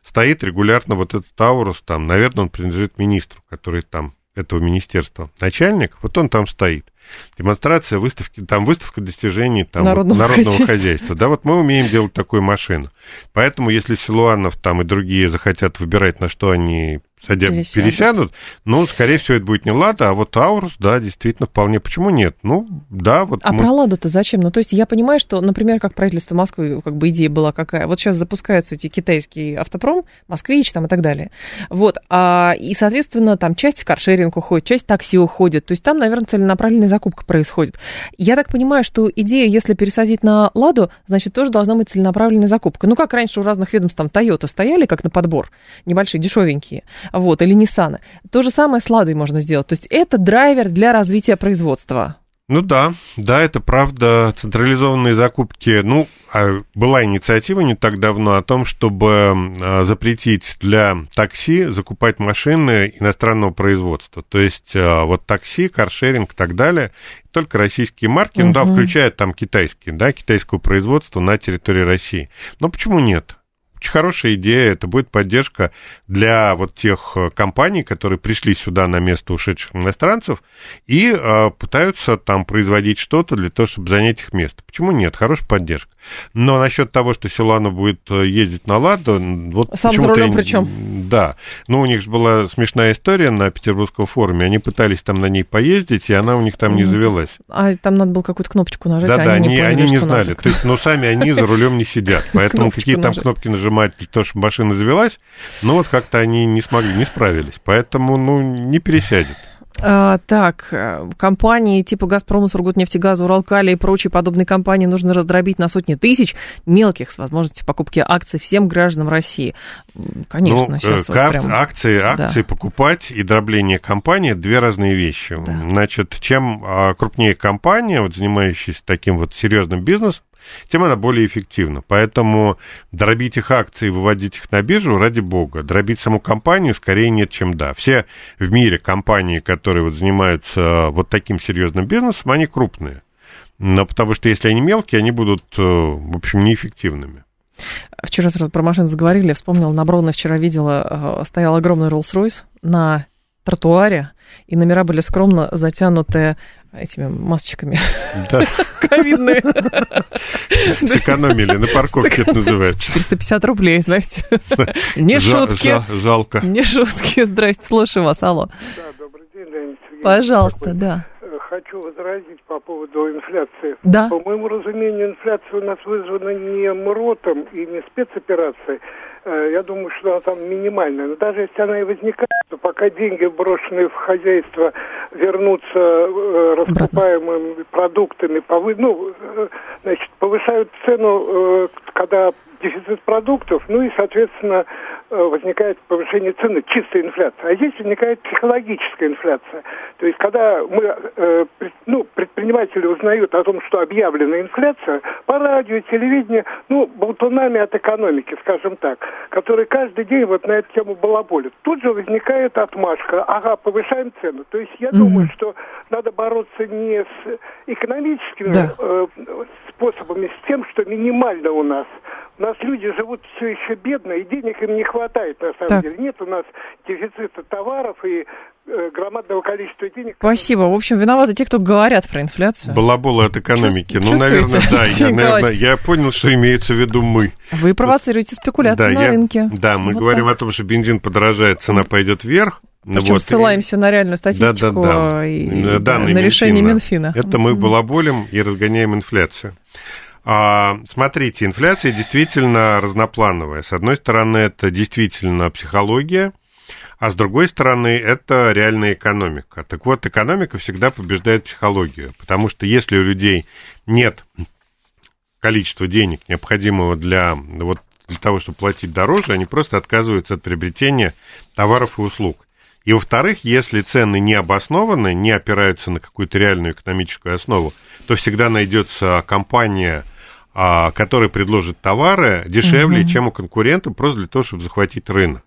стоит регулярно вот этот Аурус там. Наверное, он принадлежит министру, который там этого министерства начальник, вот он там стоит. Демонстрация выставки, там выставка достижений там, народного, вот, народного хозяйства. хозяйства. Да, вот мы умеем делать такую машину. Поэтому, если Силуанов там и другие захотят выбирать, на что они садя, пересядут. пересядут, ну, скорее всего, это будет не Лада, а вот Аурус, да, действительно, вполне. Почему нет? Ну, да, вот... А мы... про Ладу-то зачем? Ну, то есть я понимаю, что, например, как правительство Москвы, как бы идея была какая. Вот сейчас запускаются эти китайские автопром, Москвич там и так далее. Вот, а, и, соответственно, там часть в каршеринг уходит, часть такси уходит. То есть там, наверное, целенаправленная закупка происходит. Я так понимаю, что идея, если пересадить на Ладу, значит, тоже должна быть целенаправленная закупка. Ну, как раньше у разных ведомств там Toyota стояли, как на подбор, небольшие, дешевенькие вот, или Nissan. То же самое с Ладой можно сделать. То есть это драйвер для развития производства. Ну да, да, это правда. Централизованные закупки, ну, а была инициатива не так давно о том, чтобы а, запретить для такси закупать машины иностранного производства. То есть а, вот такси, каршеринг и так далее, только российские марки, угу. ну да, включая там китайские, да, китайского производства на территории России. Но почему нет? Очень хорошая идея. Это будет поддержка для вот тех э, компаний, которые пришли сюда на место ушедших иностранцев и э, пытаются там производить что-то для того, чтобы занять их место. Почему нет? Хорошая поддержка. Но насчет того, что Силанов будет э, ездить на Ладу, вот Сам за рулем причем. Да. Ну, у них же была смешная история на Петербургском форуме. Они пытались там на ней поездить, и она у них там не завелась. А там надо было какую-то кнопочку нажать, да, а да, они, они не поняли, они не знали. Надо. То есть, ну, сами они за рулем не сидят. Поэтому какие там кнопки нажимать того, чтобы машина завелась, ну, вот как-то они не смогли, не справились. Поэтому, ну, не пересядет. А, так, э, компании типа «Газпрома», «Сургутнефтегаза», «Уралкали» и прочие подобные компании нужно раздробить на сотни тысяч мелких с возможностью покупки акций всем гражданам России. Конечно, ну, сейчас вот прям... Акции, акции да. покупать и дробление компании – две разные вещи. Да. Значит, чем а, крупнее компания, вот, занимающаяся таким вот серьезным бизнесом, тем она более эффективна. Поэтому дробить их акции, выводить их на биржу, ради бога. Дробить саму компанию скорее нет, чем да. Все в мире компании, которые вот занимаются вот таким серьезным бизнесом, они крупные. Но потому что если они мелкие, они будут, э, в общем, неэффективными. Вчера сразу про машины заговорили, вспомнила, на Бронной вчера видела, э, стоял огромный Rolls-Royce на тротуаре, и номера были скромно затянуты этими масочками Да. ковидные. Сэкономили, на парковке это называется. 450 рублей, знаете. Не шутки. жа- Жалко. Не шутки. Здрасте, слушаю вас, алло. Да, добрый день, Леонид Сергеевич. Пожалуйста, да. э, Хочу возразить по поводу инфляции. Да. По моему разумению, инфляция у нас вызвана не МРОТом и не спецоперацией. Э, Я думаю, что она там минимальная. Но даже если она и возникает, то пока деньги, брошенные в хозяйство, вернутся э, раскупаемыми продуктами, повы- ну, э, значит, повышают цену, э, когда дефицит продуктов, ну и, соответственно, э, возникает повышение цены, чистая инфляция. А здесь возникает психологическая инфляция. То есть, когда мы, э, ну, предприниматели узнают о том, что объявлена инфляция, по радио, телевидению, ну, болтунами от экономики, скажем так, которые каждый день вот на эту тему балаболят. Тут же возникает отмашка, ага, повышаем цену. То есть, я Мгм. думаю, что надо бороться не с экономическими Да. э, способами, с тем, что минимально у нас. У нас люди живут все еще бедно, и денег им не хватает, на самом Так. деле. Нет у нас дефицита товаров и громадного количества денег. Спасибо. В общем, виноваты те, кто говорят про инфляцию. Балабола от экономики. Чувств- Ну, наверное, да. Я, наверное, я понял, что имеется в виду мы. Вы провоцируете спекуляции на я- рынке. Да, мы Вот говорим так. о том, что бензин подорожает, цена пойдет вверх. Причем вот, и- ссылаемся на реальную статистику Да-да-да. и На данные на решение Минфина. Минфина. Это мы балаболим и разгоняем инфляцию. А, смотрите, инфляция действительно разноплановая. С одной стороны, это действительно психология, а с другой стороны, это реальная экономика. Так вот, экономика всегда побеждает психологию, потому что если у людей нет количества денег, необходимого для, вот, для того, чтобы платить дороже, они просто отказываются от приобретения товаров и услуг. И, во-вторых, если цены не обоснованы, не опираются на какую-то реальную экономическую основу, то всегда найдется компания, а, которая предложит товары дешевле, Мгм. чем у конкурента, просто для того, чтобы захватить рынок.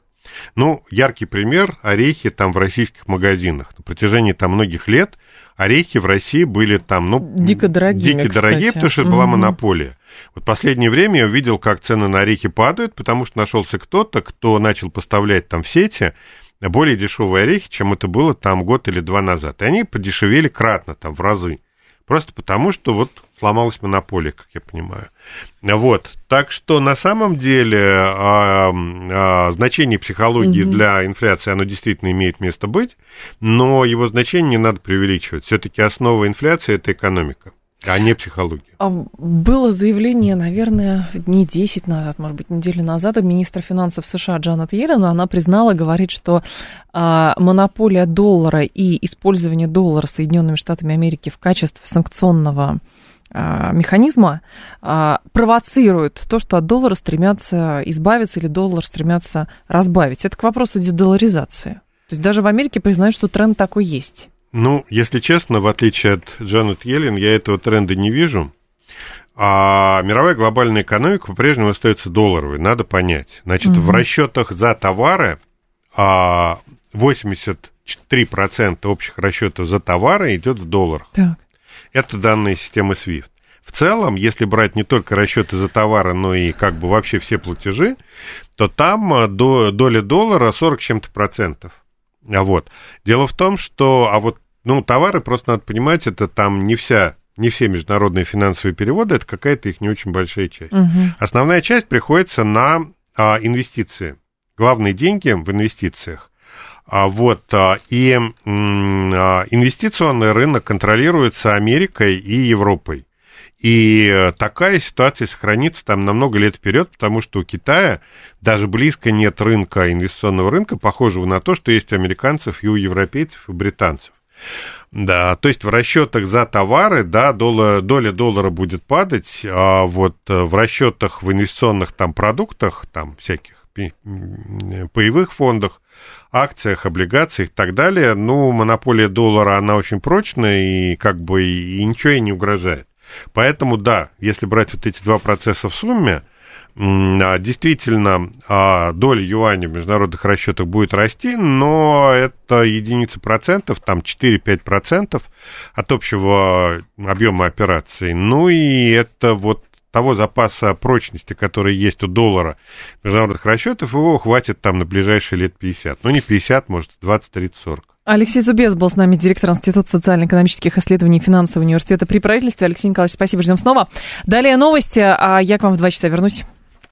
Ну, яркий пример – орехи там в российских магазинах. На протяжении там многих лет орехи в России были там, ну... Дико дорогими, Дико дорогие, кстати. потому что это была монополия. Вот последнее время я увидел, как цены на орехи падают, потому что нашелся кто-то, кто начал поставлять там в сети более дешевые орехи, чем это было там год или два назад. И они подешевели кратно, там, в разы. Просто потому, что вот сломалась монополия, как я понимаю. Вот. Так что на самом деле а, а, значение психологии Мгм. для инфляции, оно действительно имеет место быть, но его значение не надо преувеличивать. Все-таки основа инфляции – это экономика, а не психология. А Было заявление, наверное, дней 10 назад, может быть, неделю назад, министра финансов США Джанет Йеллен, она признала, говорит, что а, монополия доллара и использование доллара Соединенными Штатами Америки в качестве санкционного а, механизма а, провоцирует то, что от доллара стремятся избавиться или доллар стремятся разбавить. Это к вопросу дедоларизации. То есть даже в Америке признают, что тренд такой есть. Ну, если честно, в отличие от Джанет Йеллен, я этого тренда не вижу. А мировая глобальная экономика по-прежнему остается долларовой, надо понять. Значит, в расчетах за товары а, 83% общих расчетов за товары идет в долларах. Так. Это данные системы SWIFT. В целом, если брать не только расчеты за товары, но и как бы вообще все платежи, то там а, до, доля доллара 40 с чем-то процентов. А вот. Дело в том, что, а вот, ну, товары, просто надо понимать, это там не вся, не все международные финансовые переводы, это какая-то их не очень большая часть. Мгм. Основная часть приходится на а, инвестиции. Главные деньги в инвестициях. А, вот, а, и а, инвестиционный рынок контролируется Америкой и Европой. И э, такая ситуация сохранится там на много лет вперед, потому что у Китая даже близко нет рынка, инвестиционного рынка, похожего на то, что есть у американцев и у европейцев, и у британцев. Да, то есть в расчетах за товары, да, доля, доля доллара будет падать, а вот э, в расчетах в инвестиционных там продуктах, там всяких паевых фондах, акциях, облигациях и так далее, ну, монополия доллара, она очень прочная и как бы и, ничего ей не угрожает. Поэтому, да, если брать вот эти два процесса в сумме, действительно, а, доля юаня в международных расчетах будет расти, но это единицы процентов, там 4-5 процентов от общего объема операций. Ну и это вот того запаса прочности, который есть у доллара международных расчетов, его хватит там на ближайшие лет 50. Ну, не 50, может, 20, 30, 40. Алексей Зубец был с нами, директор Института социально-экономических исследований финансового университета при правительстве. Алексей Николаевич, спасибо, ждем снова. Далее новости, а я к вам в два часа вернусь.